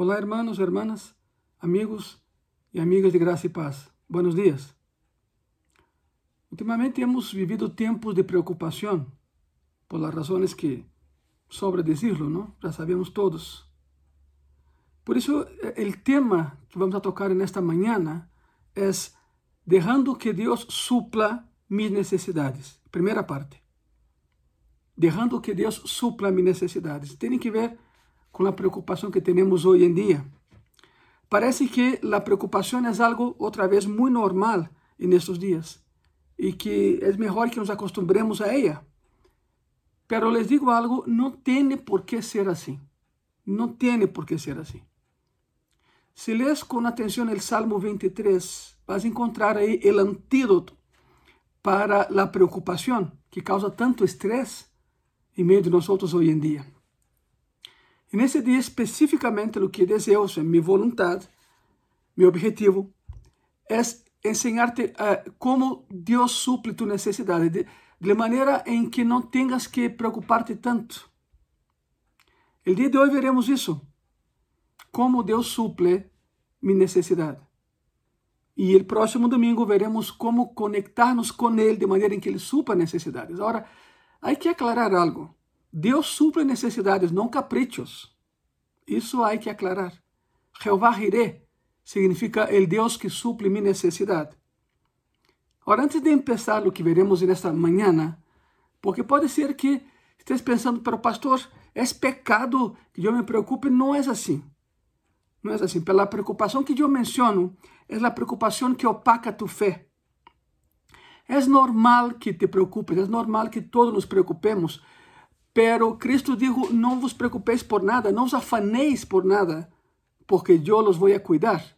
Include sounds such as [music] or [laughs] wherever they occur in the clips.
Olá, hermanos, hermanas, amigos e amigas de graça e paz. Buenos dias. Ultimamente hemos vivido tempos de preocupação, por las razones que sobra decirlo, ¿no? Já sabemos todos. Por isso, o tema que vamos a tocar nesta manhã é Dejando que Deus supla mis necessidades. Primeira parte. Dejando que Deus supla mis necessidades. Tem que ver com a preocupação que temos hoje em dia. Parece que a preocupação é algo, outra vez, muito normal nestes dias e que é melhor que nos acostumbremos a ela. Pero les digo algo, não tem por que ser assim. Não tem por que ser assim. Se lês com atenção o Salmo 23, vas a encontrar aí o antídoto para a preocupação que causa tanto estresse em meio de nós hoje em dia. E nesse dia, especificamente, o que desejo, minha vontade, meu objetivo, é ensinar-te uh, como Deus suple tu necessidade, de, de maneira em que não tenhas que preocupar-te tanto. O dia de hoje veremos isso, como Deus suple minha necessidade. E o próximo domingo veremos como conectar-nos com Ele de maneira em que Ele supra necessidades. Agora, há que aclarar algo. Deus suple necessidades, não caprichos. Isso há que aclarar. Jeová Jireh significa el Deus que suple minha necessidade. Ora, antes de começar o que veremos nesta manhã, porque pode ser que esteja pensando, pero pastor, é pecado que eu me preocupe? Não é assim. Não é assim. Pela preocupação que eu menciono, é a preocupação que opaca tu fé. É normal que te preocupes, é normal que todos nos preocupemos, pero Cristo dijo, não vos preocupeis por nada, não os afanéis por nada, porque eu los vou a cuidar.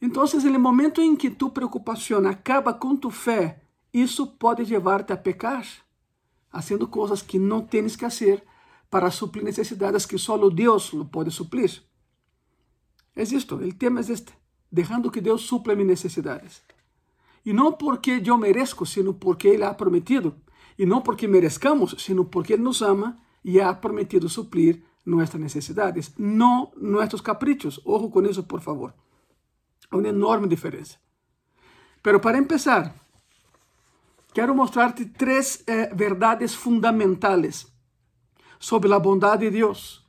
Então, no momento em que tu preocupação acaba com tu fé, isso pode levar-te a pecar, fazendo coisas que não tens que fazer para suplir necessidades que só Deus lo pode suplir. É isto, o tema é este, deixando que Deus supla minhas necessidades. E não porque eu mereço, sino porque Ele ha prometido. E não porque merezcamos, sino porque Ele nos ama e ha prometido suplir nossas necessidades, não nossos caprichos. Ojo com isso, por favor. Há uma enorme diferença. Pero para empezar, quero mostrar-te três eh, verdades fundamentais sobre a bondade de Deus.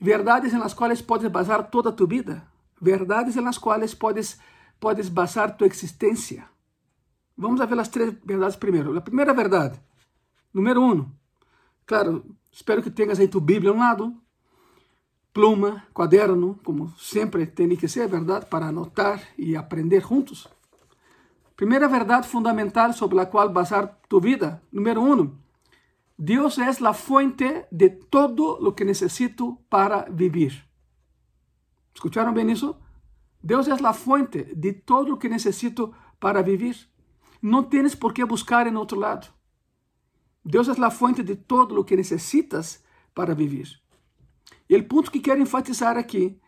Verdades em las quais podes basar toda tu vida. Verdades em las quais podes podes basar tu existência. Vamos ver as três verdades primeiro. A primeira verdade, número um. Claro, espero que tenhas aí tu Bíblia a um lado, pluma, caderno, como sempre tem que ser, verdade, para anotar e aprender juntos. Primeira verdade fundamental sobre a qual basar tu vida. Número um. Deus é a fonte de todo o que necessito para viver. Escucharam bem isso? Deus é a fonte de todo o que necessito para viver. Não tens por que buscar em outro lado. Deus é a fonte de todo o que necessitas para viver. E o ponto que quero enfatizar aqui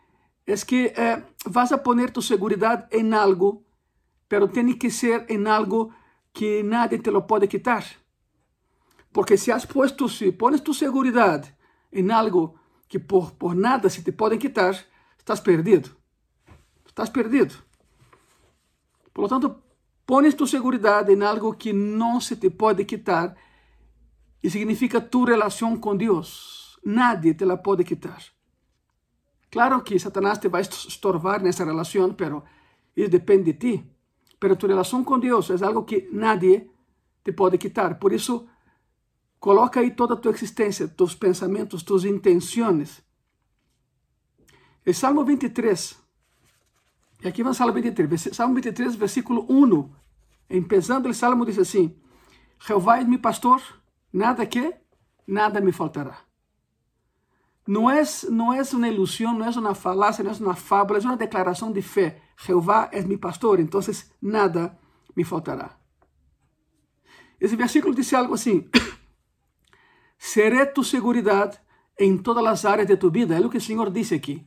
é que eh, vas a poner tu segurança em algo, pero tem que ser em algo que nadie te lo pode quitar. Porque se has puesto, se pones tu segurança em algo que por, por nada se te podem quitar, estás perdido. Estás perdido. Por lo tanto, pones tu segurança em algo que não se te pode quitar e significa tu relação com Deus. Nadie te la pode quitar. Claro que Satanás te vai estorvar nessa relação, pero isso depende de ti. Pero tu relação com Deus é algo que nadie te pode quitar. Por isso, coloca aí toda a tua existência, tus pensamentos, tus intenções. O Salmo 23 e aqui vai Salmo 23, Salmo 23, versículo 1. Empezando o Salmo diz assim: Jeová é meu pastor, nada que, nada me faltará. Não é, não é uma ilusão, não é uma falácia, não é uma fábula, é uma declaração de fé. Jeová é meu pastor, então nada me faltará. Esse versículo diz algo assim: [coughs] Seré tu seguridade em todas as áreas de tu vida. É o que o Senhor disse aqui.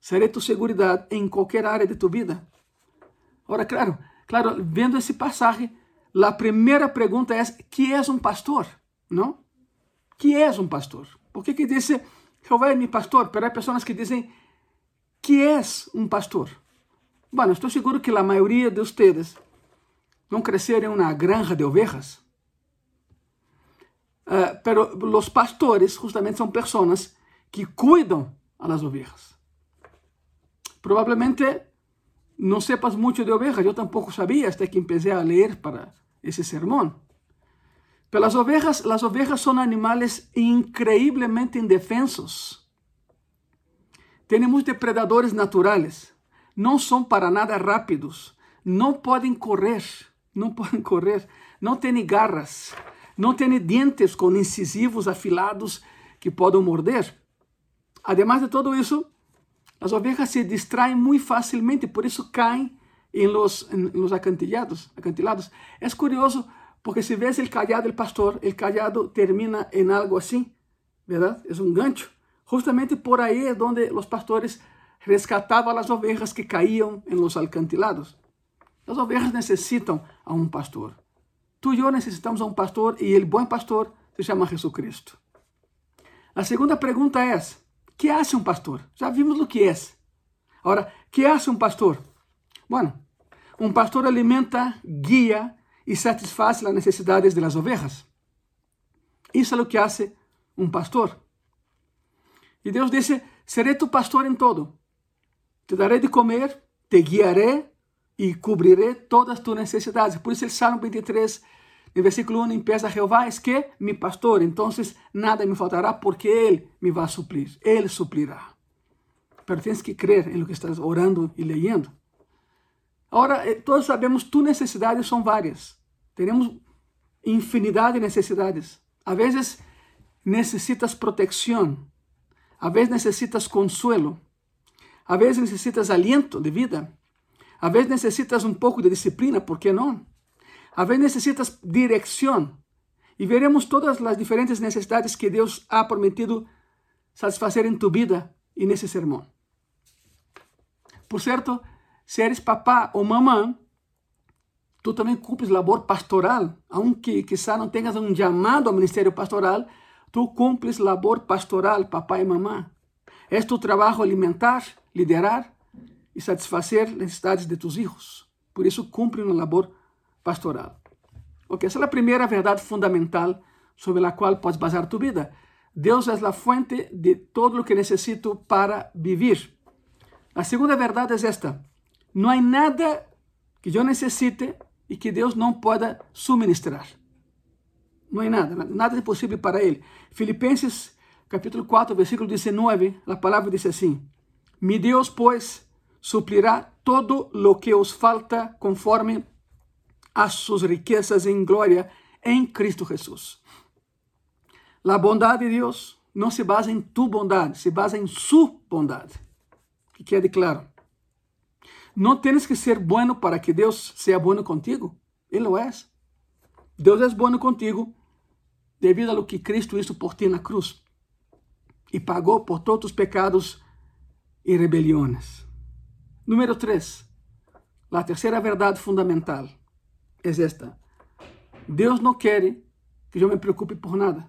Seré tu seguridade em qualquer área de tu vida. Ora, claro, claro, vendo esse passagem, a primeira pergunta é: que é um pastor? Não? Que é um pastor? Por que que diz Jehová es mi pastor, pero hay personas que dicen, ¿qué es un pastor? Bueno, estoy seguro que la mayoría de no crecieron en una granja de ovejas. Uh, pero los pastores justamente son personas que cuidan a las ovejas. Probablemente no sepas mucho de ovejas, yo tampoco sabía hasta que empecé a leer para ese sermón. Pero las ovejas, las ovejas son animales increíblemente indefensos. Tenemos depredadores naturales. No son para nada rápidos. No pueden correr. No pueden correr. No tienen garras. No tienen dientes con incisivos afilados que puedan morder. Además de todo eso, las ovejas se distraen muy fácilmente, por eso caen en los, acantilados, acantilados. Es curioso porque si ves el callado del pastor, el callado termina en algo así, ¿verdad? Es un gancho. Justamente por ahí es donde los pastores rescataban las ovejas que caían en los acantilados. Las ovejas necesitan a un pastor. Tú y yo necesitamos a un pastor y el buen pastor se llama Jesucristo. La segunda pregunta es, ¿qué hace un pastor? Ya vimos lo que es. Ahora, ¿qué hace un pastor? Bueno, un pastor alimenta, guía y satisface las necesidades de las ovejas. Eso es lo que hace un pastor. Y Dios dice, seré tu pastor en todo. Te daré de comer, te guiaré y cubriré todas tus necesidades. Por eso el Salmo 23, el versículo 1 empieza, Jehová es que mi pastor, entonces nada me faltará porque Él me va a suplir, Él suplirá. Pero tienes que creer en lo que estás orando y leyendo. Ahora, eh, todos sabemos, tus necesidades son varias. Tenemos infinidad de necesidades. A veces necesitas protección. A veces necesitas consuelo. A veces necesitas aliento de vida. A veces necesitas un poco de disciplina, ¿por qué no? A veces necesitas dirección. Y veremos todas las diferentes necesidades que Dios ha prometido satisfacer en tu vida y en ese sermón. Por cierto, si eres papá o mamá, tú também cumpres labor pastoral, aunque quizá não tenhas um chamado ao ministério pastoral, tu cumpres labor pastoral, papai e mamã. É tu trabalho alimentar, liderar e satisfazer necessidades de tus hijos. Por isso, cumpre uma labor pastoral. Ok, essa é a primeira verdade fundamental sobre a qual podes basar tu vida. Deus é a fonte de todo o que necessito para viver. A segunda verdade é esta: não há nada que eu necessite e que Deus não pode suministrar. Não é nada, nada é possível para Ele. Filipenses capítulo 4, versículo 19, a palavra diz assim: Mi Deus, pois, suplirá todo lo que os falta conforme a suas riquezas em glória em Cristo Jesus. A bondade de Deus não se basa em tu bondade, se basa em sua bondade. Que quede claro. Não tens que ser bueno para que Deus seja bueno contigo. Ele lo é. Deus é bueno contigo devido a lo que Cristo hizo por ti na cruz e pagou por todos os pecados e rebeliões. Número 3. A terceira verdade fundamental é esta. Deus não quer que eu me preocupe por nada.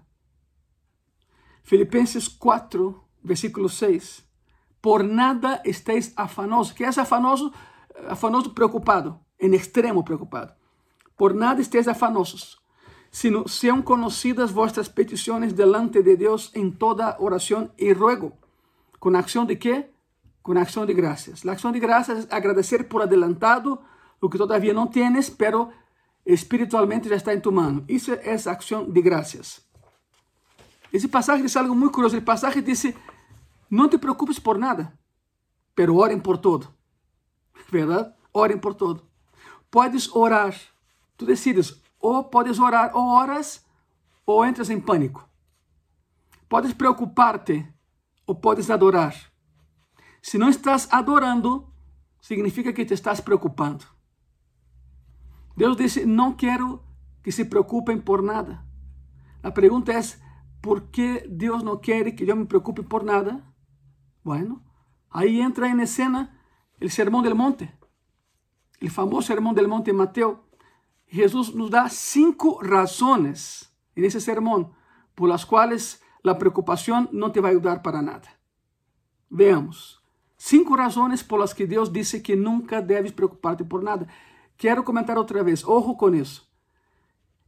Filipenses 4, versículo 6 por nada estéis afanosos. que é afanoso? Afanoso preocupado, em extremo preocupado. Por nada estéis afanosos, sino sean conocidas vuestras peticiones delante de Dios en toda oración y ruego. ¿Con acción de qué? Con acción de gracias. La acción de gracias es agradecer por adelantado lo que todavía no tienes, pero espiritualmente ya está en tu mano. Eso es acción de gracias. Esse pasaje diz algo muito curioso. O pasaje diz não te preocupes por nada, pero orem por todo. [laughs] Verdade? Orem por todo. Podes orar, tu decides, ou podes orar, ou oras, ou entras em pânico. Podes preocupar-te, ou podes adorar. Se não estás adorando, significa que te estás preocupando. Deus disse: Não quero que se preocupem por nada. A pergunta é: por que Deus não quer que eu me preocupe por nada? Bueno, ahí entra en escena el Sermón del Monte, el famoso Sermón del Monte Mateo. Jesús nos da cinco razones en ese sermón por las cuales la preocupación no te va a ayudar para nada. Veamos. Cinco razones por las que Dios dice que nunca debes preocuparte por nada. Quiero comentar otra vez, ojo con eso.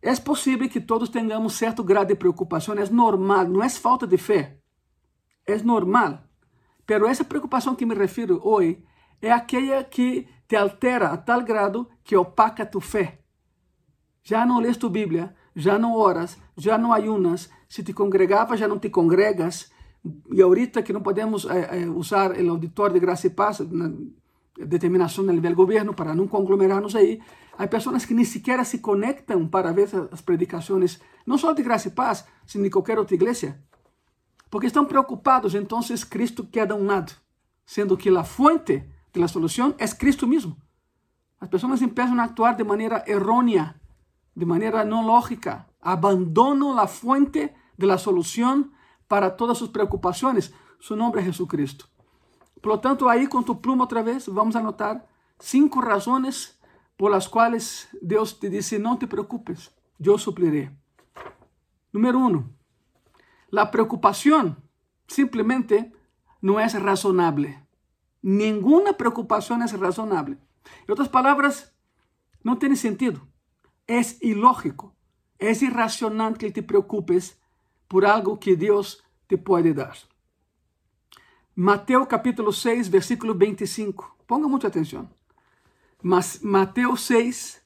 Es posible que todos tengamos cierto grado de preocupación, es normal, no es falta de fe, es normal. Pero essa preocupação que me refiro hoje é aquela que te altera a tal grado que opaca tu fé. Já não lês tu Bíblia, já não oras, já não ayunas, se te congregava, já não te congregas. E ahorita que não podemos eh, eh, usar o auditório de graça e paz, determinação do nível governo, para não conglomerarnos aí, há pessoas que nem sequer se conectam para ver as predicações, não só de graça e paz, sino de qualquer outra igreja. Porque estão preocupados, então Cristo queda a um lado, sendo que a fonte da solução é Cristo mesmo. As pessoas começam a actuar de maneira errônea, de maneira não lógica, abandonam a fonte da solução para todas suas preocupações. Su nome é Jesucristo. Por lo tanto, aí com tu pluma outra vez, vamos anotar cinco razões por las quais Deus te disse: não te preocupes, eu supliré. Número um, La preocupación simplemente no es razonable. Ninguna preocupación es razonable. En otras palabras, no tiene sentido. Es ilógico. Es irracional que te preocupes por algo que Dios te puede dar. Mateo capítulo 6, versículo 25. Ponga mucha atención. Mas, Mateo 6,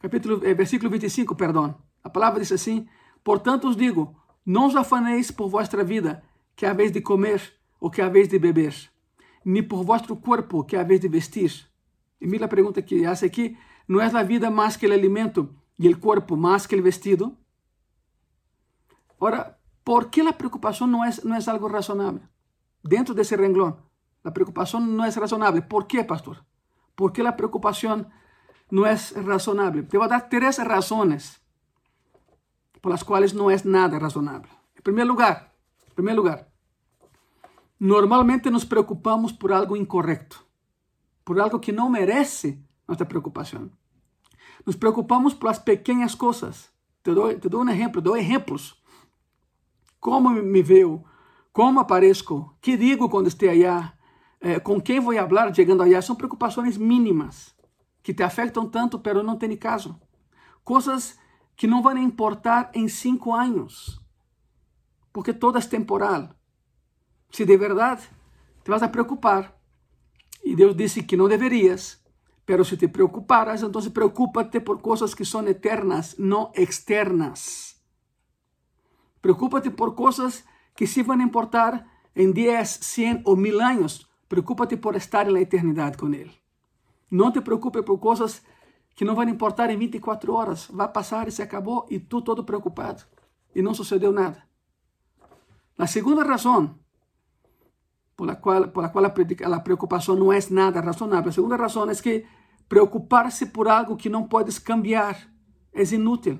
capítulo, eh, versículo 25, perdón. La palabra dice así, por tanto os digo, não os afaneis por vossa vida, que é a vez de comer ou que é a vez de beber, nem por vosso corpo, que é a vez de vestir. E mira a pergunta que hace aqui: não é a vida mais que o alimento e o corpo mais que o vestido? Ora, por que a preocupação não é, não é algo razonável? Dentro desse renglón, a preocupação não é razonável. ¿Por quê, pastor? ¿Por que a preocupação não é razonável? Te vou dar três razões por las cuales no es nada razonable. En primer lugar, en primer lugar, normalmente nos preocupamos por algo incorrecto, por algo que no merece nuestra preocupación. Nos preocupamos por las pequeñas cosas. Te doy, te doy un ejemplo, doy ejemplos. Cómo me veo, cómo aparezco, qué digo cuando esté allá, eh, con quién voy a hablar llegando allá. Son preocupaciones mínimas que te afectan tanto, pero no tiene caso. Cosas que não vão importar em cinco anos, porque todo é temporal. Se de verdade te vas a preocupar, e Deus disse que não deverias, pero se te preocuparas, então preocúpate por coisas que são eternas, não externas. Preocúpate por coisas que se vão importar em 10, 100 ou mil anos. Preocúpate por estar na eternidade com Ele. Não te preocupe por coisas que não vai importar em 24 horas, vai passar e se acabou, e tu todo preocupado, e não sucedeu nada. A segunda razão por la qual, por la qual a preocupação não é nada razonável, a segunda razão é que preocupar-se por algo que não puedes cambiar é inútil.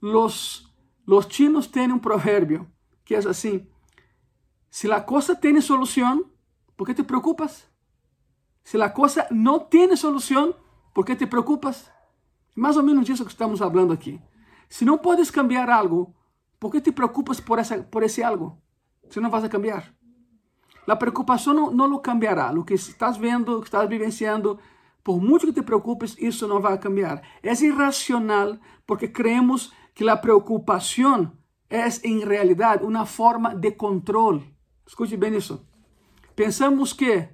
Los, los chinos têm um provérbio que é assim: se a coisa tem solução, ¿por que te preocupas? Se a coisa não tem solução, ¿Por qué te preocupas? Mais ou menos disso que estamos falando aqui. Se não podes cambiar algo, por que te preocupas por, essa, por esse algo? Se não vas a cambiar. A preocupação não, não lo cambiará. O que estás vendo, o que estás vivenciando, por muito que te preocupes, isso não vai cambiar. É irracional porque creemos que a preocupação é, em realidade, uma forma de controle. Escute bem isso. Pensamos que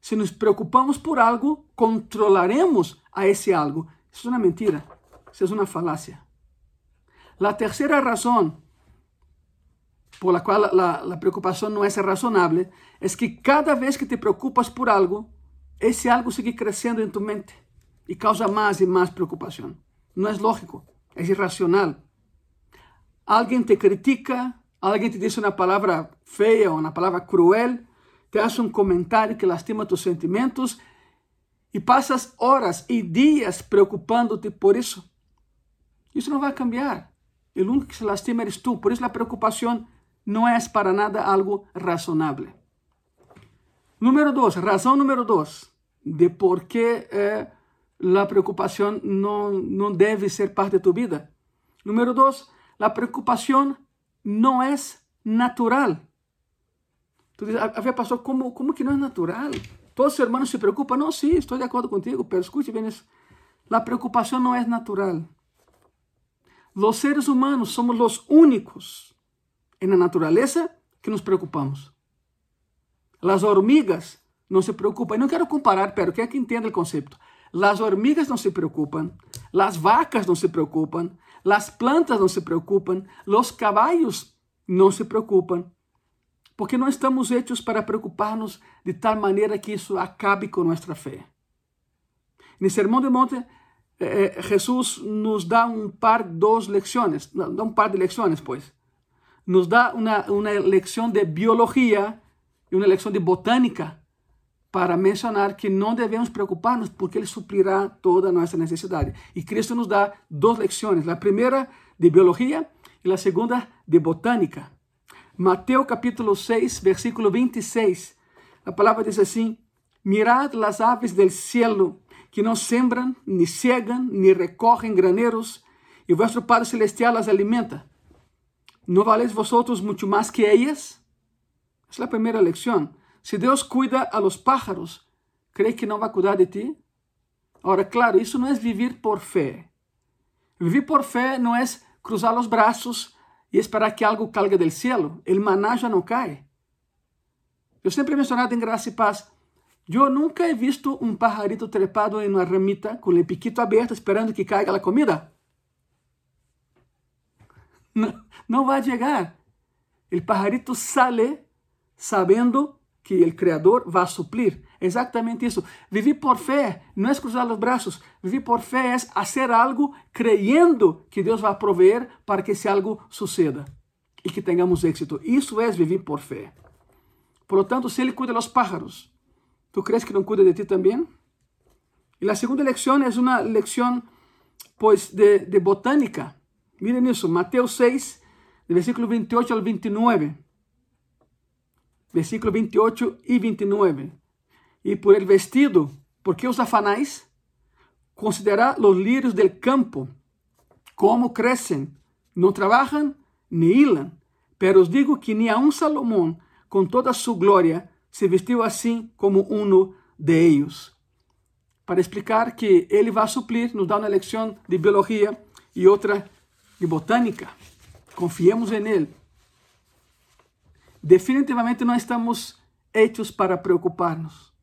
se nos preocupamos por algo, controlaremos a esse algo. Isso é uma mentira. Isso é uma falácia. A terceira razão por la qual la preocupação não é razonável é que cada vez que te preocupas por algo, esse algo sigue crescendo em tu mente e causa mais e mais preocupação. Não é lógico, é irracional. Alguém te critica, alguém te diz uma palavra feia ou uma palavra cruel, te hace un comentario que lastima tus sentimientos y pasas horas y días preocupándote por eso. Isso não vai cambiar. O único que se lastima eres tú. Por isso a preocupação não é para nada algo razonável. Número dois, razão número dois de por que eh, a preocupação não, não deve ser parte de tu vida. Número dois, a preocupação não é natural. Tú dices, a ver, pastor, ¿cómo, ¿cómo que no es natural? Todos los hermanos se preocupan. No, sí, estoy de acuerdo contigo, pero escuche bien, la preocupación no es natural. Los seres humanos somos los únicos en la naturaleza que nos preocupamos. Las hormigas no se preocupan. No quiero comparar, pero quiero que entienda el concepto. Las hormigas no se preocupan, las vacas no se preocupan, las plantas no se preocupan, los caballos no se preocupan, porque no estamos hechos para preocuparnos de tal manera que eso acabe con nuestra fe. En el Sermón de Monte, eh, eh, Jesús nos da un par, dos lecciones, da un par de lecciones, pues. Nos da una, una lección de biología y una lección de botánica para mencionar que não devemos preocupar-nos porque Ele suprirá toda a nossa. E Cristo nos dá duas lecções, a primeira de biologia e a segunda de botânica. Mateus capítulo 6, versículo 26, a palavra diz assim, Mirad las aves del cielo, que não sembram, ni cegam, ni recorrem graneiros, e vuestro Padre Celestial las alimenta. ¿No valéis vosotros mucho más que ellas? Essa é a primeira lição. Se Deus cuida a los pájaros, ¿cree que não vai cuidar de ti? Ora, claro, isso não é viver por fé. Viver por fé não é cruzar os braços e esperar que algo caiga do céu. O maná já não cai. Eu sempre mencionado em Graça e Paz, eu nunca he visto um pajarito trepado em uma ramita com o piquito aberto esperando que caiga a comida. [laughs] Não, não vai chegar. O pajarito sale sabendo que o Criador vai suplir. Exatamente isso. Viver por fé não é cruzar os braços. Viver por fé é fazer algo creyendo que Deus vai proveer para que esse algo suceda e que tenhamos êxito. Isso é viver por fé. Por lo tanto, se Ele cuida dos pájaros, ¿tu crees que não cuida de ti também? E a segunda lección é uma lección pues, de, de botânica. Miren isso, Mateus 6, de versículo 28 ao 29 versículo 28 e 29. E por el vestido, porque os afanais? Considerad los lírios del campo, como crescem, não trabalham nem hilan. Pero os digo que nem um Salomão, com toda a sua glória, se vestiu assim como um de ellos. Para explicar que ele vai suplir, nos dá uma lecção de biologia e outra de botânica. Confiemos em ele definitivamente não estamos hechos para preocuparnos.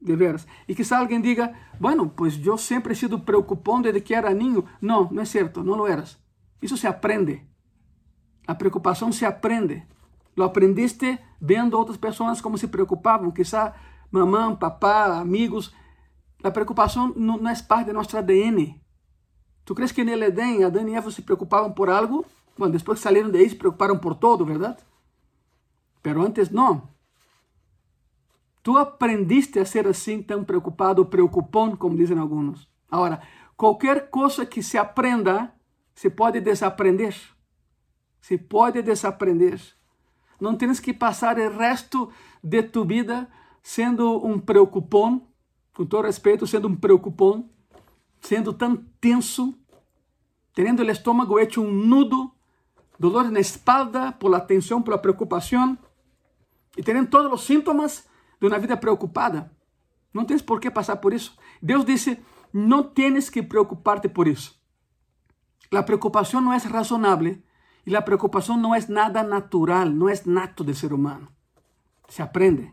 De veras. E quizá alguém diga, bueno, pues eu sempre he sido preocupón desde que era niño. Não, não é certo, não lo eras. Isso se aprende. A preocupação se aprende. Lo aprendiste vendo outras pessoas como se preocupavam. Quizá mamã, papá, amigos. A preocupação não, não é parte de nosso ADN. Tu crees que no Edén Adão e Eva se preocupavam por algo? Bueno, depois que saíram de aí se preocuparam por todo, verdade? Pero antes não. Tu aprendiste a ser assim tão preocupado, preocupón, como dizem alguns. Agora, qualquer coisa que se aprenda, se pode desaprender. Se pode desaprender. Não tens que passar o resto de tu vida sendo um preocupón, com todo respeito, sendo um preocupón, sendo tão tenso, tendo o estômago hecho um nudo, dolor na espalda por la tensão, por la preocupação e todos os sintomas de uma vida preocupada. Não tens por que passar por isso. Deus disse: não tens que preocupar-te por isso. A preocupação não é razonável e a preocupação não é nada natural, não é nato do ser humano. Se aprende.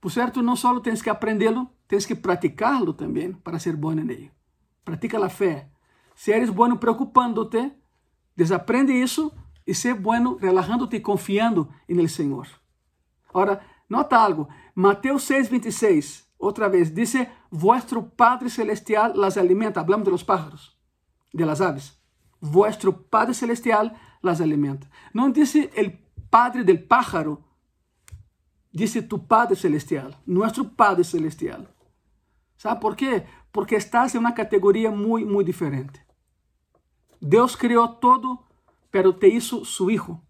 Por certo, não só tens que aprendê-lo, tens que praticá-lo também para ser bom nele. Pratica a fé. Se eres bueno preocupando-te, desaprende isso e ser bueno relajando-te e confiando no Senhor. Ora, nota algo. Mateus 6, 26. Outra vez. Dice, vuestro Padre Celestial las alimenta. Hablamos de los pájaros, de las aves. Vuestro Padre Celestial las alimenta. Não dice el Padre del pájaro. Dice tu Padre Celestial. Nuestro Padre Celestial. ¿Sabe por quê? Porque estás em uma categoria muito, muito diferente. Deus criou todo, pero te hizo su hijo.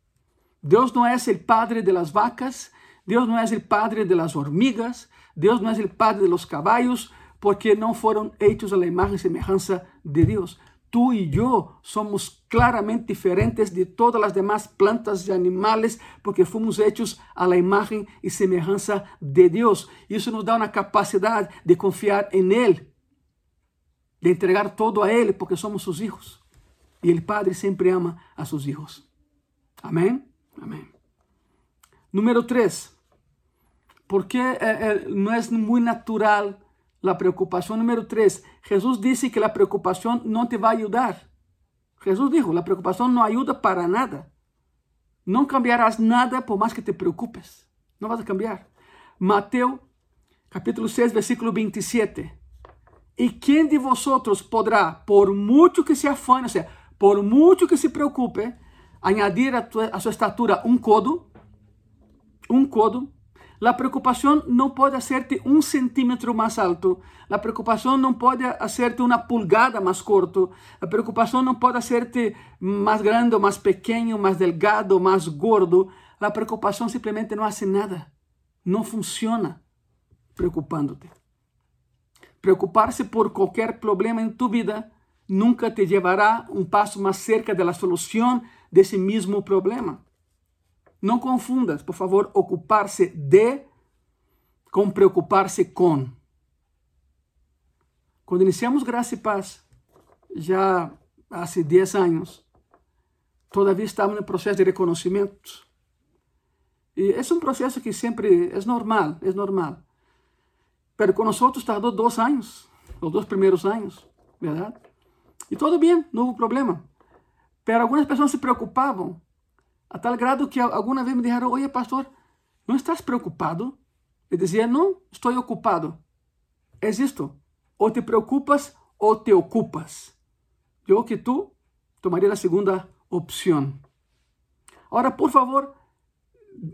Deus não é o padre de las vacas, Deus não é o padre de las hormigas, Deus não é o padre de los caballos, porque não foram hechos a la imagen e semelhança de Deus. tú y yo somos claramente diferentes de todas las demás plantas y animales porque fuimos hechos a la imagen y semejanza de Dios. Y eso nos da una capacidad de confiar en Él, de entregar todo a Él porque somos sus hijos. Y el Padre siempre ama a sus hijos. Amén. Amén. Número tres, porque no es muy natural la preocupación número tres, Jesús dice que la preocupación no te va a ayudar. Jesús dijo, la preocupación no ayuda para nada. No cambiarás nada por más que te preocupes. No vas a cambiar. Mateo capítulo 6, versículo 27. ¿Y quién de vosotros podrá, por mucho que se afane, o sea, por mucho que se preocupe, añadir a, tu, a su estatura un codo? Un codo. La preocupación no puede hacerte un centímetro más alto. La preocupación no puede hacerte una pulgada más corto. La preocupación no puede hacerte más grande más pequeño, más delgado, más gordo. La preocupación simplemente no hace nada. No funciona preocupándote. Preocuparse por cualquier problema en tu vida nunca te llevará un paso más cerca de la solución de ese mismo problema. Não confundas, por favor, ocupar-se de com preocupar-se com. Quando iniciamos Graça e Paz, já há 10 anos, todavia estamos no processo de reconhecimento. E é um processo que sempre é normal, é normal. Pero com nós tardou dois anos, os dois primeiros anos, verdade? E tudo bem, não houve problema. Pero algumas pessoas se preocupavam a tal grado que alguma vez me disseram, oye pastor, não estás preocupado? Eu dizia, não, estou ocupado. É isto, ou te preocupas ou te ocupas. Eu que tu tomaria a segunda opção. Agora, por favor,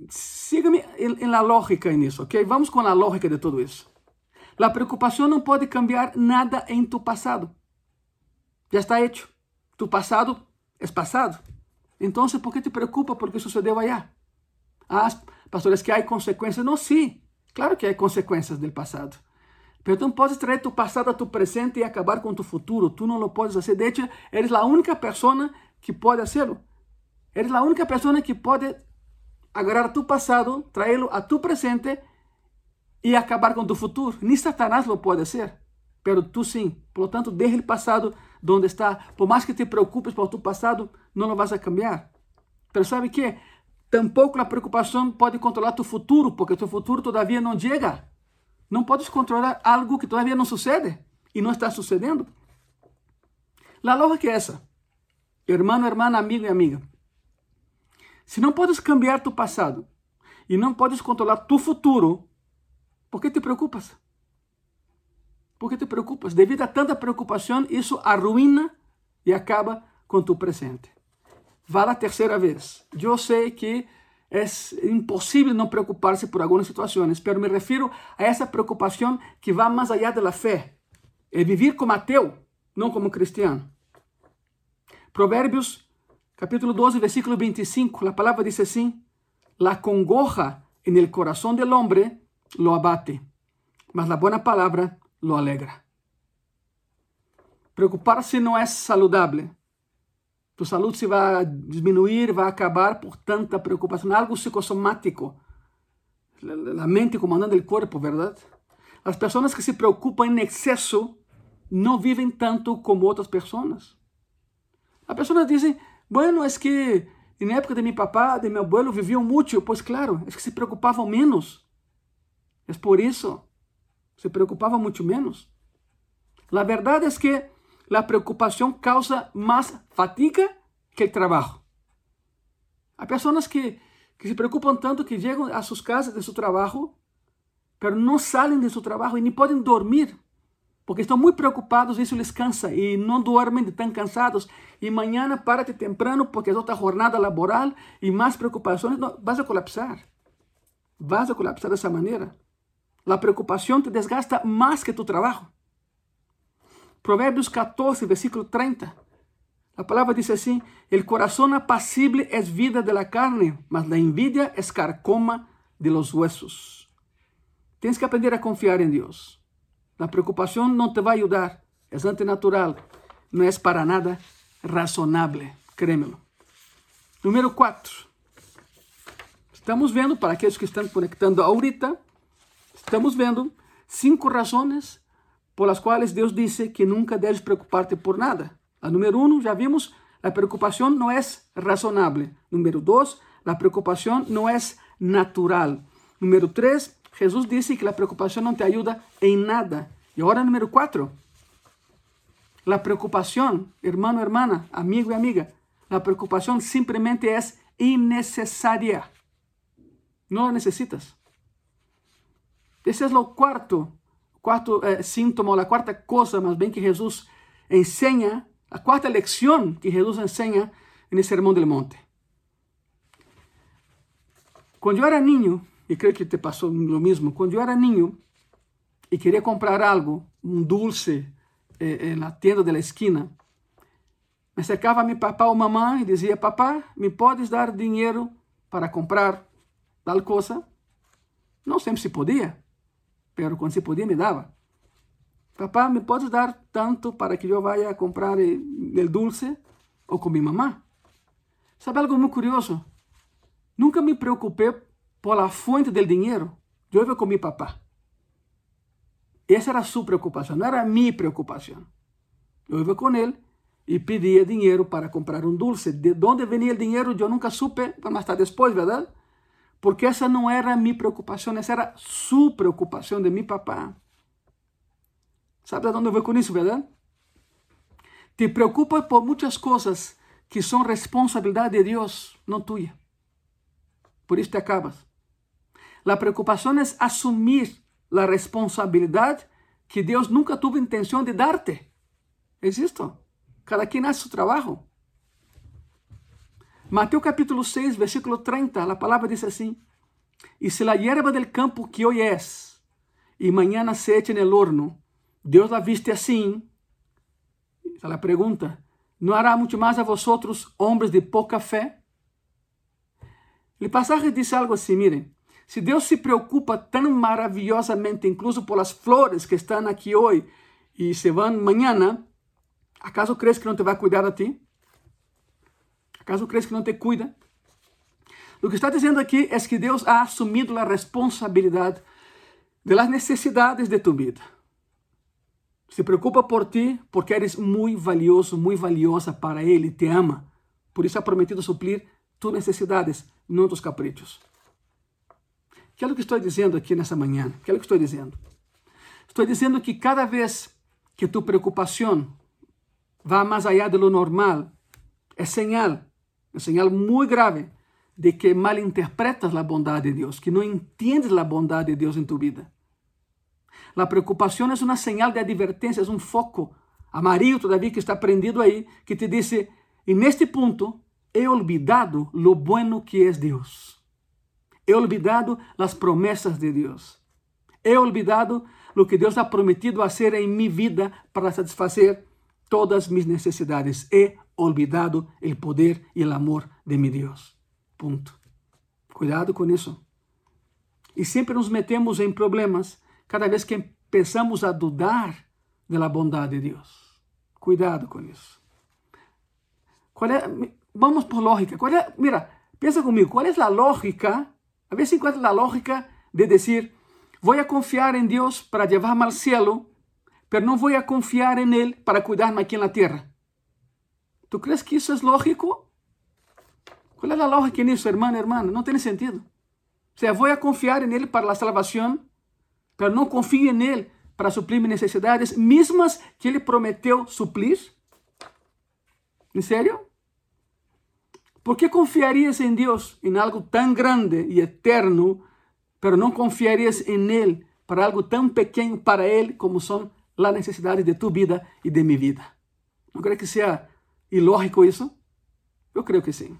siga-me em lógica nisso, ok? Vamos com a lógica de tudo isso. A preocupação não pode cambiar nada em tu passado. Já está hecho. Tu passado é passado. Entonces, ¿por qué te preocupa por qué sucedió allá? Ah, pastor, es que hay consecuencias. No, sí, claro que hay consecuencias del pasado. Pero tú no puedes traer tu pasado a tu presente y acabar con tu futuro. Tú no lo puedes hacer. De hecho, eres la única persona que puede hacerlo. Eres la única persona que puede agarrar tu pasado, traerlo a tu presente y acabar con tu futuro. Ni Satanás lo puede hacer, pero tú sí. Por lo tanto, deja el pasado donde está. Por más que te preocupes por tu pasado, no lo vas a cambiar. Pero sabe que tampoco la preocupación puede controlar tu futuro, porque tu futuro todavía no llega. No puedes controlar algo que todavía no sucede y no está sucediendo. La lógica es esa. Hermano, hermana, amigo y amiga. Si no puedes cambiar tu pasado y no puedes controlar tu futuro, ¿por qué te preocupas? ¿Por qué te preocupas? Debido a tanta preocupación, eso arruina y acaba con tu presente. Va la tercera vez. Yo sé que es imposible no preocuparse por algunas situaciones, pero me refiero a esa preocupación que va más allá de la fe. Es vivir como ateo, no como cristiano. Proverbios capítulo 12, versículo 25, la palabra dice así, la congoja en el corazón del hombre lo abate, mas la buena palabra lo alegra. Preocupar-se não é saudável. Tu saúde se vai diminuir, vai acabar por tanta preocupação. Algo psicossomático. A mente comandando o corpo, verdade? As pessoas que se preocupam em excesso não vivem tanto como outras pessoas. As pessoas dizem, bueno, é que na época de meu papá, de meu abuelo, viviam muito. Pois claro, é que se preocupavam menos. É por isso se preocupava muito menos. A verdade é que a preocupação causa mais fatiga que o trabalho. Há pessoas que, que se preocupam tanto que chegam a suas casas de seu trabalho, mas não saem de seu trabalho e nem podem dormir, porque estão muito preocupados e isso les cansa e não dormem de tão cansados. E amanhã párate temprano porque é outra jornada laboral e mais preocupações, não, vas a colapsar. Vas a colapsar dessa maneira. La preocupación te desgasta más que tu trabajo. Proverbios 14, versículo 30. La palabra dice así, el corazón apacible es vida de la carne, mas la envidia es carcoma de los huesos. Tienes que aprender a confiar en Dios. La preocupación no te va a ayudar, es antinatural. no es para nada razonable, créemelo. Número 4. Estamos vendo, para aqueles que estão conectando ahorita, estamos vendo cinco razões por las quais Deus disse que nunca deves preocuparte por nada. A número um, já vimos, a preocupação não é razonable. Número dois, a preocupação não é natural. Número três, Jesus disse que a preocupação não te ajuda em nada. E agora, número quatro, a preocupação, hermano, hermana, amigo e amiga, a preocupação simplesmente é innecessária. Não a necessitas. Esse é o quarto, quarto eh, síntoma, a quarta coisa, mais bem, que Jesus ensina, a quarta lección que Jesus ensina no Sermão del Monte. Quando eu era niño, e creio que te passou o mesmo, quando eu era niño e queria comprar algo, um dulce, eh, na tienda da esquina, me acercava a meu papá ou mamãe e dizia: Papá, me podes dar dinheiro para comprar tal coisa? Não sempre se podia, pero quando se podia me dava. Papá, me podes dar tanto para que eu vá comprar o dulce? Ou com minha mamã? Sabe algo muito curioso? Nunca me preocupei por la fonte del dinheiro. Eu ia com meu papá. Essa era sua preocupação, não era minha preocupação. Eu ia com ele e pedia dinheiro para comprar um dulce. De onde venia o dinheiro eu nunca supe, mas está depois, verdade? Porque essa não era minha preocupação, essa era sua preocupação de meu papá. Sabe de onde eu vou com isso, verdade? Te preocupa por muitas coisas que são responsabilidade de Deus, não tua. Por isso te acabas. A preocupação é assumir a responsabilidade que Deus nunca teve intenção de dar-te. É isso. Cada quem hace seu trabalho. Mateus capítulo 6, versículo 30, a palavra diz assim: E se a hierba del campo que hoje é, e mañana se echa en horno, Deus la viste assim. Essa é a pergunta. ¿No hará muito mais a vosotros, homens de pouca fé? O passagem diz algo assim, miren, se Deus se preocupa tão maravilhosamente, incluso por as flores que estão aqui hoje e se vão amanhã, acaso crees que não te vai cuidar a ti? Acaso crees que não te cuida? O que está dizendo aqui é que Deus ha assumido a responsabilidade das necessidades de tu vida. Se preocupa por ti porque eres muito valioso, muito valiosa para Ele, te ama. Por isso ha prometido suplir tus necessidades, não tus caprichos. Que é o que estou dizendo aqui nessa manhã? Que é o que estou dizendo? Estou dizendo que cada vez que tu preocupação vai mais allá de lo normal, é señal, é señal muito grave de que malinterpretas a bondade de Deus, que não entiendes a bondade de Deus em tu vida. A preocupação é uma señal de advertência, é um foco amarillo todavía que está prendido aí, que te diz: e neste ponto he olvidado lo bueno que é Deus. He olvidado as promessas de Deus. He olvidado lo que Deus ha prometido hacer em minha vida para satisfazer todas mis necessidades. He olvidado el poder y el amor de mi Deus. Ponto. Cuidado com isso. E sempre nos metemos em problemas cada vez que pensamos a dudar da bondade de Deus. Cuidado com isso. Qual é, vamos por lógica. Qual é, mira, pensa comigo, qual é a lógica? A ver se encontra a lógica de dizer, vou a confiar em Deus para levar-me ao céu, mas não vou a confiar em Ele para cuidar-me aqui na terra. ¿Tu crees que isso é lógico? Qual é a lógica nisso, irmã, irmã? Não tem sentido. O sea, vou a confiar em Ele para a salvação pero não confie nele para suprir minhas necessidades, mesmas que ele prometeu suplir? Em sério? Por que confiarias em Deus em algo tão grande e eterno, pero não confiarias em Ele para algo tão pequeno para Ele como são as necessidades de tu vida e de minha vida? Não creio que seja ilógico isso? Eu creio que sim.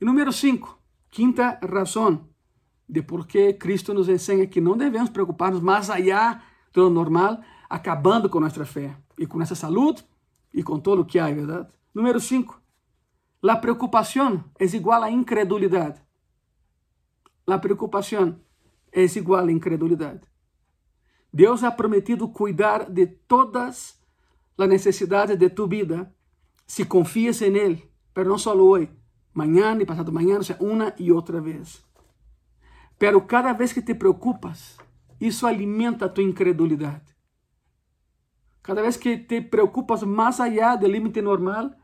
E número 5, quinta razão de por que Cristo nos ensina que não devemos preocupar-nos mais allá do normal, acabando com nossa fé e com nossa saúde e com todo o que há, verdade? Número 5. A preocupação é igual à incredulidade. A preocupação é igual à incredulidade. Deus ha prometido cuidar de todas las necesidades de tu vida si confías en Él, pero no solo hoy, mañana y pasado mañana, o sea, una y otra vez. Pero cada vez que te preocupas, isso alimenta tu incredulidade. Cada vez que te preocupas mais allá do limite normal,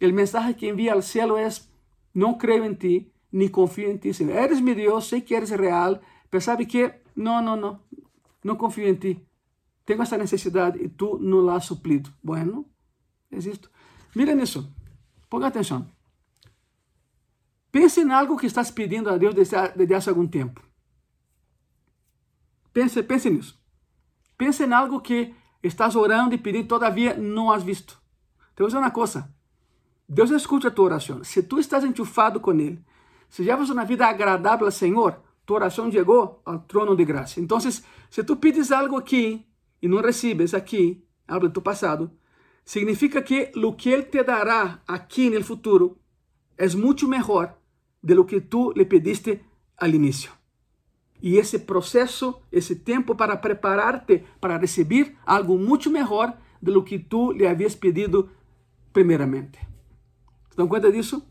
o mensaje que envia ao céu é: não creio em ti, ni confio em ti. Eres mi Deus, sei que eres real, mas sabe que não, não, não, não confio em ti. Tenho essa necessidade e tu não has suplido. Bueno, é isto. Mira nisso. Ponga atenção. Pense em algo que estás pedindo a Deus desde, há algum tempo. Pense, pense nisso. Pense em algo que estás orando e pedindo, todavia não has visto. Te vou uma coisa. Deus escuta a tua oração. Se tu estás enchufado com Ele, se llevas uma vida agradável ao Senhor, tua oração chegou ao trono de graça. Então, se tu pedes algo aqui e não recebes aqui, algo do teu passado, significa que o que Ele te dará aqui no futuro é muito melhor de lo que tu le pediste al inicio. E esse processo, esse tempo para preparar-te para receber algo muito melhor de lo que tu lhe havias pedido primeiramente. ¿Se dan conta disso?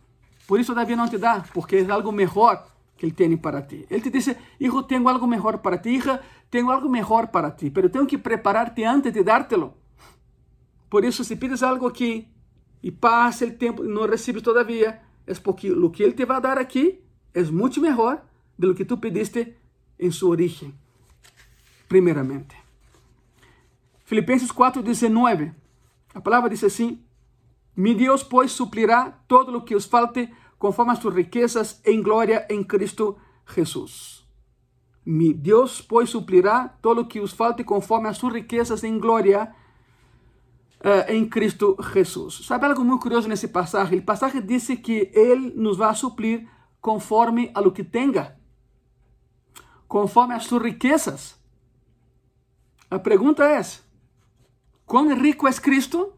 Por isso Davi não te dá, porque é algo melhor que ele tem para ti. Ele te diz, hijo, tenho algo melhor para ti, hija, tenho algo melhor para ti, pero tenho que preparar-te antes de dártelo. Por isso, se pides algo aqui e passa o tempo e não recebes todavia, é porque o que ele te vai dar aqui é muito melhor do que tu pediste em sua origem, primeiramente. Filipenses 4:19. A palavra diz assim: Mi Deus, pois, suplirá todo o que os falte conforme as suas riquezas em glória em Cristo Jesus. Mi Deus, pois, suplirá todo o que os falte conforme as suas riquezas em glória uh, em Cristo Jesus. Sabe algo muito curioso nesse passagem? O passagem diz que Ele nos vai suplir conforme a lo que tenha, conforme as suas riquezas. [laughs] A pergunta é: quão rico é Cristo?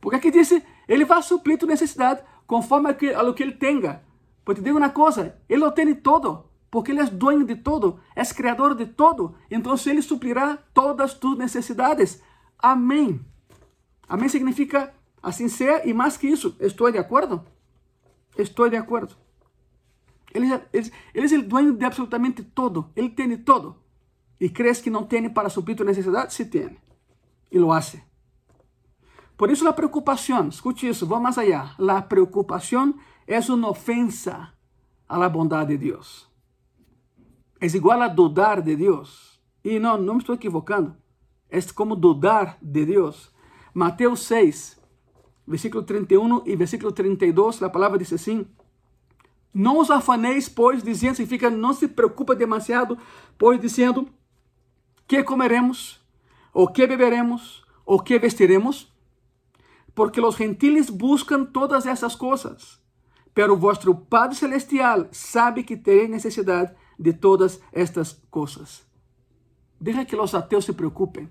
Porque aqui diz, Ele vai suplir tu necessidade conforme a, lo que Ele tenha. Porque te digo uma coisa, Ele lo tem todo porque Ele é dueño de todo, é criador de todo. Então Ele suplirá todas tus necessidades. Amém. Amém significa assim ser e mais que isso, estou de acordo? Estou de acordo. Ele, ele, ele é o dueño de absolutamente todo. Ele tem todo. E crees que não tem para suprir tu necessidade? Se tem. E lo hace. Por isso a preocupação, escute isso, vamos mais allá. A preocupação é uma ofensa la bondade de Deus. É igual a dudar de Deus. E não, não me estou equivocando. É como dudar de Deus. Mateus 6, versículo 31 e versículo 32, a palavra diz assim: Não os afaneis, pois, dizendo, significa não se preocupa demasiado, pois, dizendo, que comeremos, ou que beberemos, ou que vestiremos, porque os gentiles buscam todas essas coisas, pero vosso Padre Celestial sabe que tereis necessidade de todas estas coisas. Deja que os ateus se preocupem.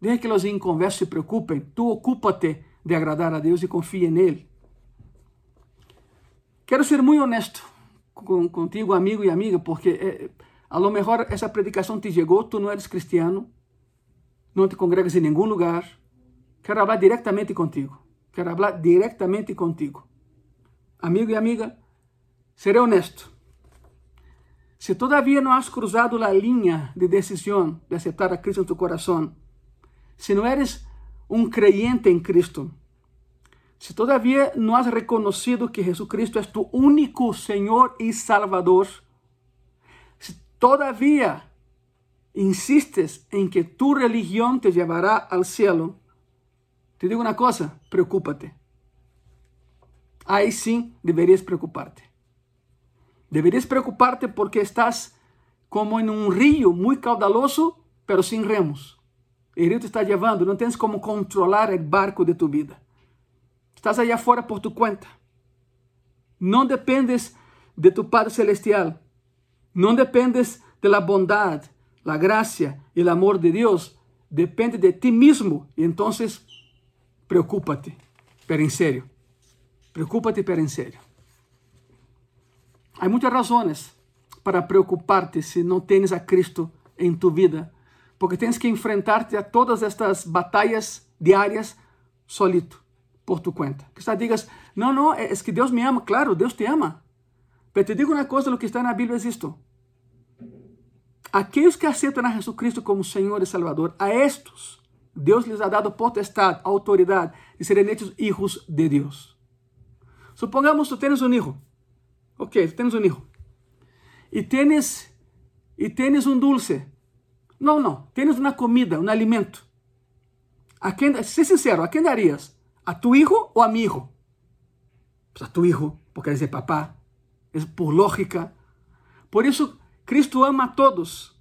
Deja que os inconversos se preocupem. Tu ocupa-te de agradar a Deus e confia nele. Quero ser muito honesto contigo, amigo e amiga, porque eh, a lo mejor essa predicação te chegou, tu não eres cristiano, não te congregas em nenhum lugar. Quero falar diretamente contigo. Quero falar diretamente contigo. Amigo e amiga, serei honesto. Se todavia não has cruzado a linha de decisão de aceitar a Cristo em tu coração, se não eres um creyente em Cristo, se todavia não has reconocido que Jesucristo é tu único Senhor e Salvador, se todavia insistes em que tu religião te levará ao cielo, te digo uma coisa, preocúpate. Aí sim deverias preocupar-te. Deberías preocuparte porque estás como en un río muy caudaloso, pero sin remos. El río te está llevando, no tienes como controlar el barco de tu vida. Estás allá afuera por tu cuenta. No dependes de tu Padre Celestial. No dependes de la bondad, la gracia y el amor de Dios. Depende de ti mismo. Y entonces, preocúpate, pero en serio. Preocúpate, pero en serio. Há muitas razões para preocupar-te se não tens a Cristo em tu vida, porque tens que enfrentarte a todas estas batalhas diárias solito, por tu conta. Quizás digas, não, não, é que Deus me ama. Claro, Deus te ama. Mas te digo uma coisa, o que está na Bíblia é isto. Aqueles que aceitam a Jesus Cristo como Senhor e Salvador, a estes, Deus lhes ha dado potestade, autoridade de serem hechos hijos de Deus. Supongamos que tu tens um hijo. Ok, tu tens um hijo. E tens, e tens um dulce. Não, não. Tens uma comida, um alimento. A quem, ser sincero, a quem darias? A tu hijo ou a mi hijo? Pues a tu hijo, porque eres de papá. Por lógica. Por isso, Cristo ama a todos,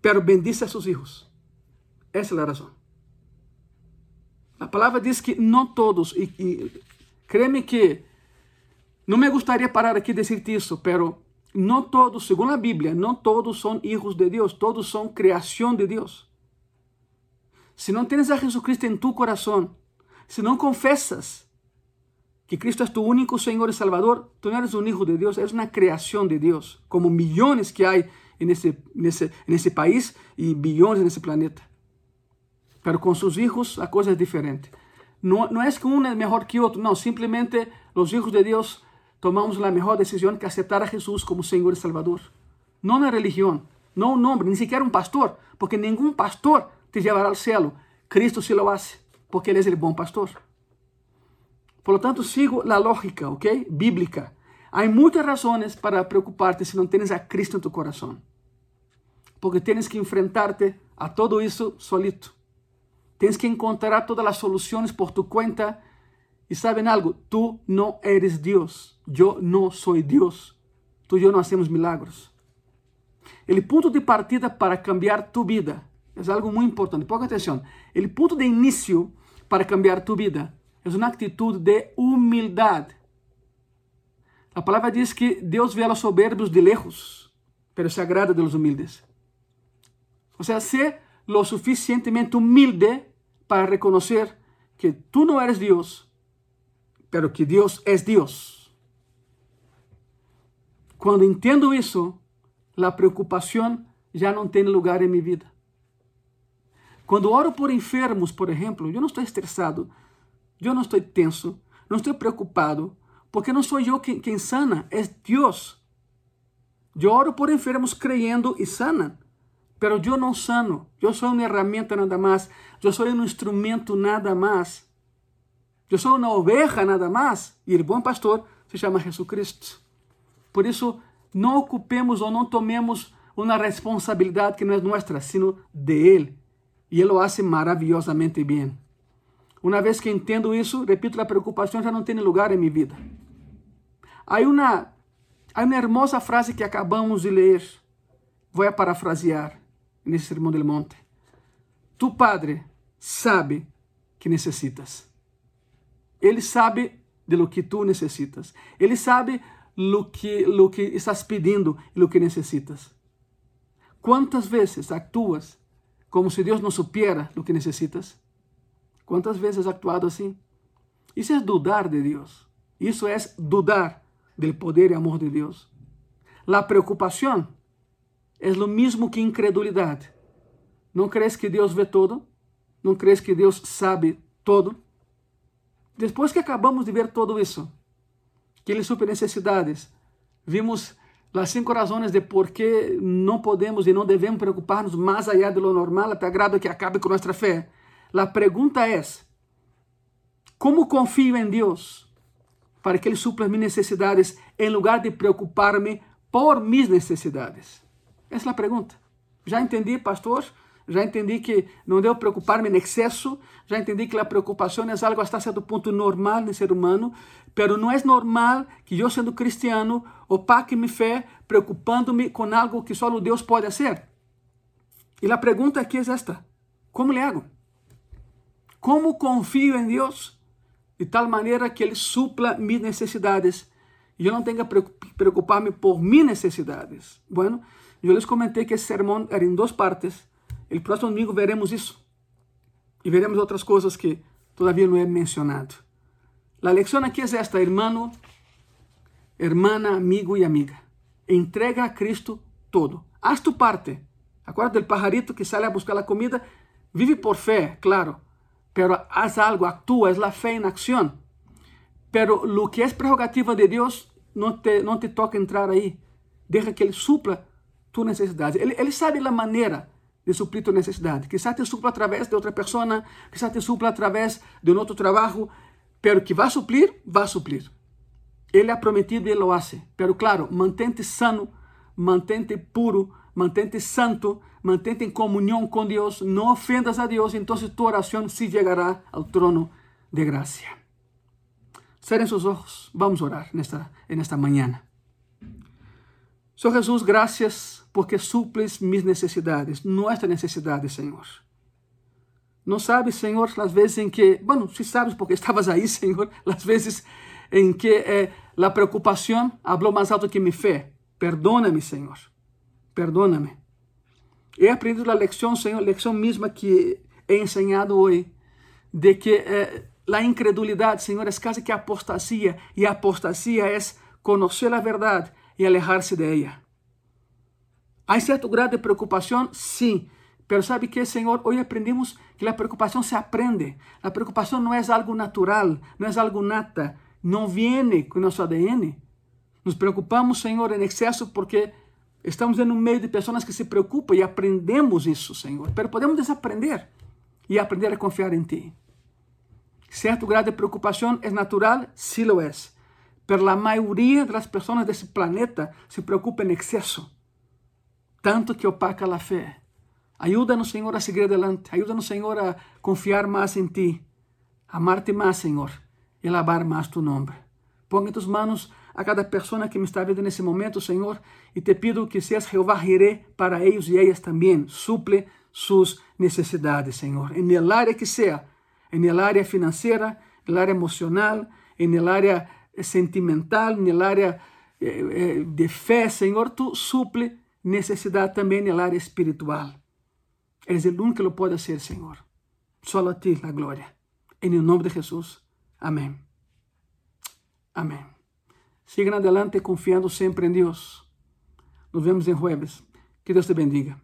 pero bendice a seus hijos. Essa é a razão. A palavra diz que não todos, e, e créeme que não me gostaria parar aqui e dizer-te isso, pero não todos, segundo a Bíblia, não todos são hijos de Deus, todos são criação de Deus. Se não tens a Jesus Cristo em tu coração, se não confessas que Cristo é tu único Senhor e Salvador, tu não eres um hijo de Deus, eres uma criação de Deus, como milhões que há nesse, nesse, nesse país e bilhões nesse planeta. Pero com seus filhos a coisa é diferente. Não, não é que um é melhor que outro, não, simplesmente os filhos de Deus tomamos a melhor decisão que aceitar a Jesus como Senhor e Salvador. Não na religião, não um nome, nem sequer um pastor, porque nenhum pastor te llevará ao céu. Cristo se lo hace, porque Ele é o bom pastor. Por lo tanto, sigo a lógica, ¿ok? Bíblica. Há muitas razões para preocuparte se não tens a Cristo em tu coração. Porque tens que enfrentarte a todo isso solito. Tens que encontrar todas as soluções por tu conta. E sabem algo? Tu não eres Deus. Eu não sou Deus. Tu e eu não hacemos milagros. O ponto de partida para cambiar tu vida é algo muito importante. Ponga atenção. O ponto de início para cambiar tu vida é uma atitude de humildade. A palavra diz que Deus vê a los soberbios de lejos, pero se agrada de los humildes. Ou seja, ser lo suficientemente humilde para reconhecer que tu não eres Deus, pero que Deus é Deus. Quando entendo isso, a preocupação já não tem lugar em minha vida. Quando oro por enfermos, por exemplo, eu não estou estressado, eu não estou tenso, não estou preocupado, porque não sou eu quem, quem sana, é Deus. Eu oro por enfermos creyendo e sanan, pero eu não sano. Eu sou uma ferramenta nada mais. Eu sou um instrumento nada mais. Eu sou uma oveja nada mais. E o bom pastor se chama Jesus Cristo. Por isso, não ocupemos ou não tomemos uma responsabilidade que não é nossa, sino de Ele e ele o hace maravilhosamente bem. Uma vez que entendo isso, repito, a preocupação já não tem lugar em minha vida. Há uma, há uma hermosa frase que acabamos de ler. Vou a parafrasear nesse Sermão del Monte. Tu Padre sabe que necessitas. Ele sabe de lo que tu necessitas. Ele sabe lo que, lo que estás pedindo e lo que necessitas. Quantas vezes actuas como se Deus não supiera o que necessitas. Quantas vezes has actuado assim? Isso é dudar de Deus. Isso é dudar do poder e amor de Deus. A preocupação é o mesmo que incredulidade. Não crees que Deus vê todo? Não crees que Deus sabe todo? Depois que acabamos de ver tudo isso, que Ele supe necessidades, vimos as cinco razões de por que não podemos e não devemos preocupar-nos mais allá de lo normal, até grado que acabe com nossa fé. A pergunta é: como confio em Deus para que Ele supla minhas necessidades em lugar de preocupar-me por minhas necessidades? Essa é a pergunta. Já entendi, pastor? Já entendi que não devo preocupar-me em excesso. Já entendi que a preocupação é algo hasta certo ponto normal no ser humano. Pero não é normal que eu, sendo cristiano, opaque minha fé preocupando-me com algo que só Deus pode fazer. E a pergunta aqui é esta: como le hago? Como confio em Deus de tal maneira que Ele supla minhas necessidades e eu não tenha que preocupar-me por minhas necessidades? Bueno, eu les comentei que esse sermão era em duas partes. O próximo domingo veremos isso. E veremos outras coisas que todavia não é mencionado. A lección aqui é esta, hermano, hermana, amigo e amiga. Entrega a Cristo todo. Haz tu parte, Acuérdate del pajarito que sale a buscar la comida, vive por fe, claro, pero haz algo, actúa, es la fe en acción. Pero lo que es prerrogativa de Dios, no te, no te toca entrar ahí. Deja que Ele supla tu necessidade. Ele, ele sabe a maneira de suprir tu necessidade. Quizás te supla através de outra pessoa, quizás te supla através de um outro trabalho, pero que vai suplir, vai suplir. Ele é prometido e ele lo hace. Pero claro, mantente sano, mantente puro, mantente santo, mantente em comunhão com Deus, não ofendas a Deus, então tu oração se chegará ao trono de graça. Cerrem seus olhos, vamos orar nesta, nesta manhã. Senhor Jesus, graças porque suples mis necessidades, nossas necessidades, Senhor. Não sabes, Senhor, as vezes em que, bueno, se sabes porque estavas aí, [laughs] Senhor, as vezes em que eh, a preocupação falou mais alto que minha fé. Perdóname, Senhor. Perdóname. He aprendido a lição, Senhor, lição mesma que he ensinado hoje, de que eh, a incredulidade, Senhor, é quase que apostasia, e apostasia é conhecer a verdade e alejar-se de ella. Há certo grado de preocupação? Sim. Pero sabe que, Senhor, hoje aprendemos que a preocupação se aprende. A preocupação não é algo natural, não é algo nata, não vem com nosso ADN. Nos preocupamos, Senhor, em excesso porque estamos em um meio de pessoas que se preocupam e aprendemos isso, Senhor. Pero podemos desaprender e aprender a confiar em Ti. Certo grado de preocupação é natural? Sim, lo é. Pero a maioria das pessoas desse planeta se preocupa em excesso, tanto que opaca a fé. Ajuda-nos, Senhor, a seguir adelante. Ajuda-nos, Senhor, a confiar mais em Ti, amar-te mais, Senhor, e alabar mais Tu nome. Põe em Tus manos a cada pessoa que me está vendo nesse momento, Senhor, e te pido que seas Jeová Jiré para eles e elas também. Suple suas necessidades, Senhor, em el área que seja, em el área financeira, el área emocional, em el área sentimental, na área eh, eh, de fé, Senhor, tu suple necessidade também na área espiritual. Eres o único que lo pode ser, Senhor. Só a ti a glória. Em nome de Jesus. Amém. Amém. Sigan adelante confiando sempre em Deus. Nos vemos em jueves. Que Deus te bendiga.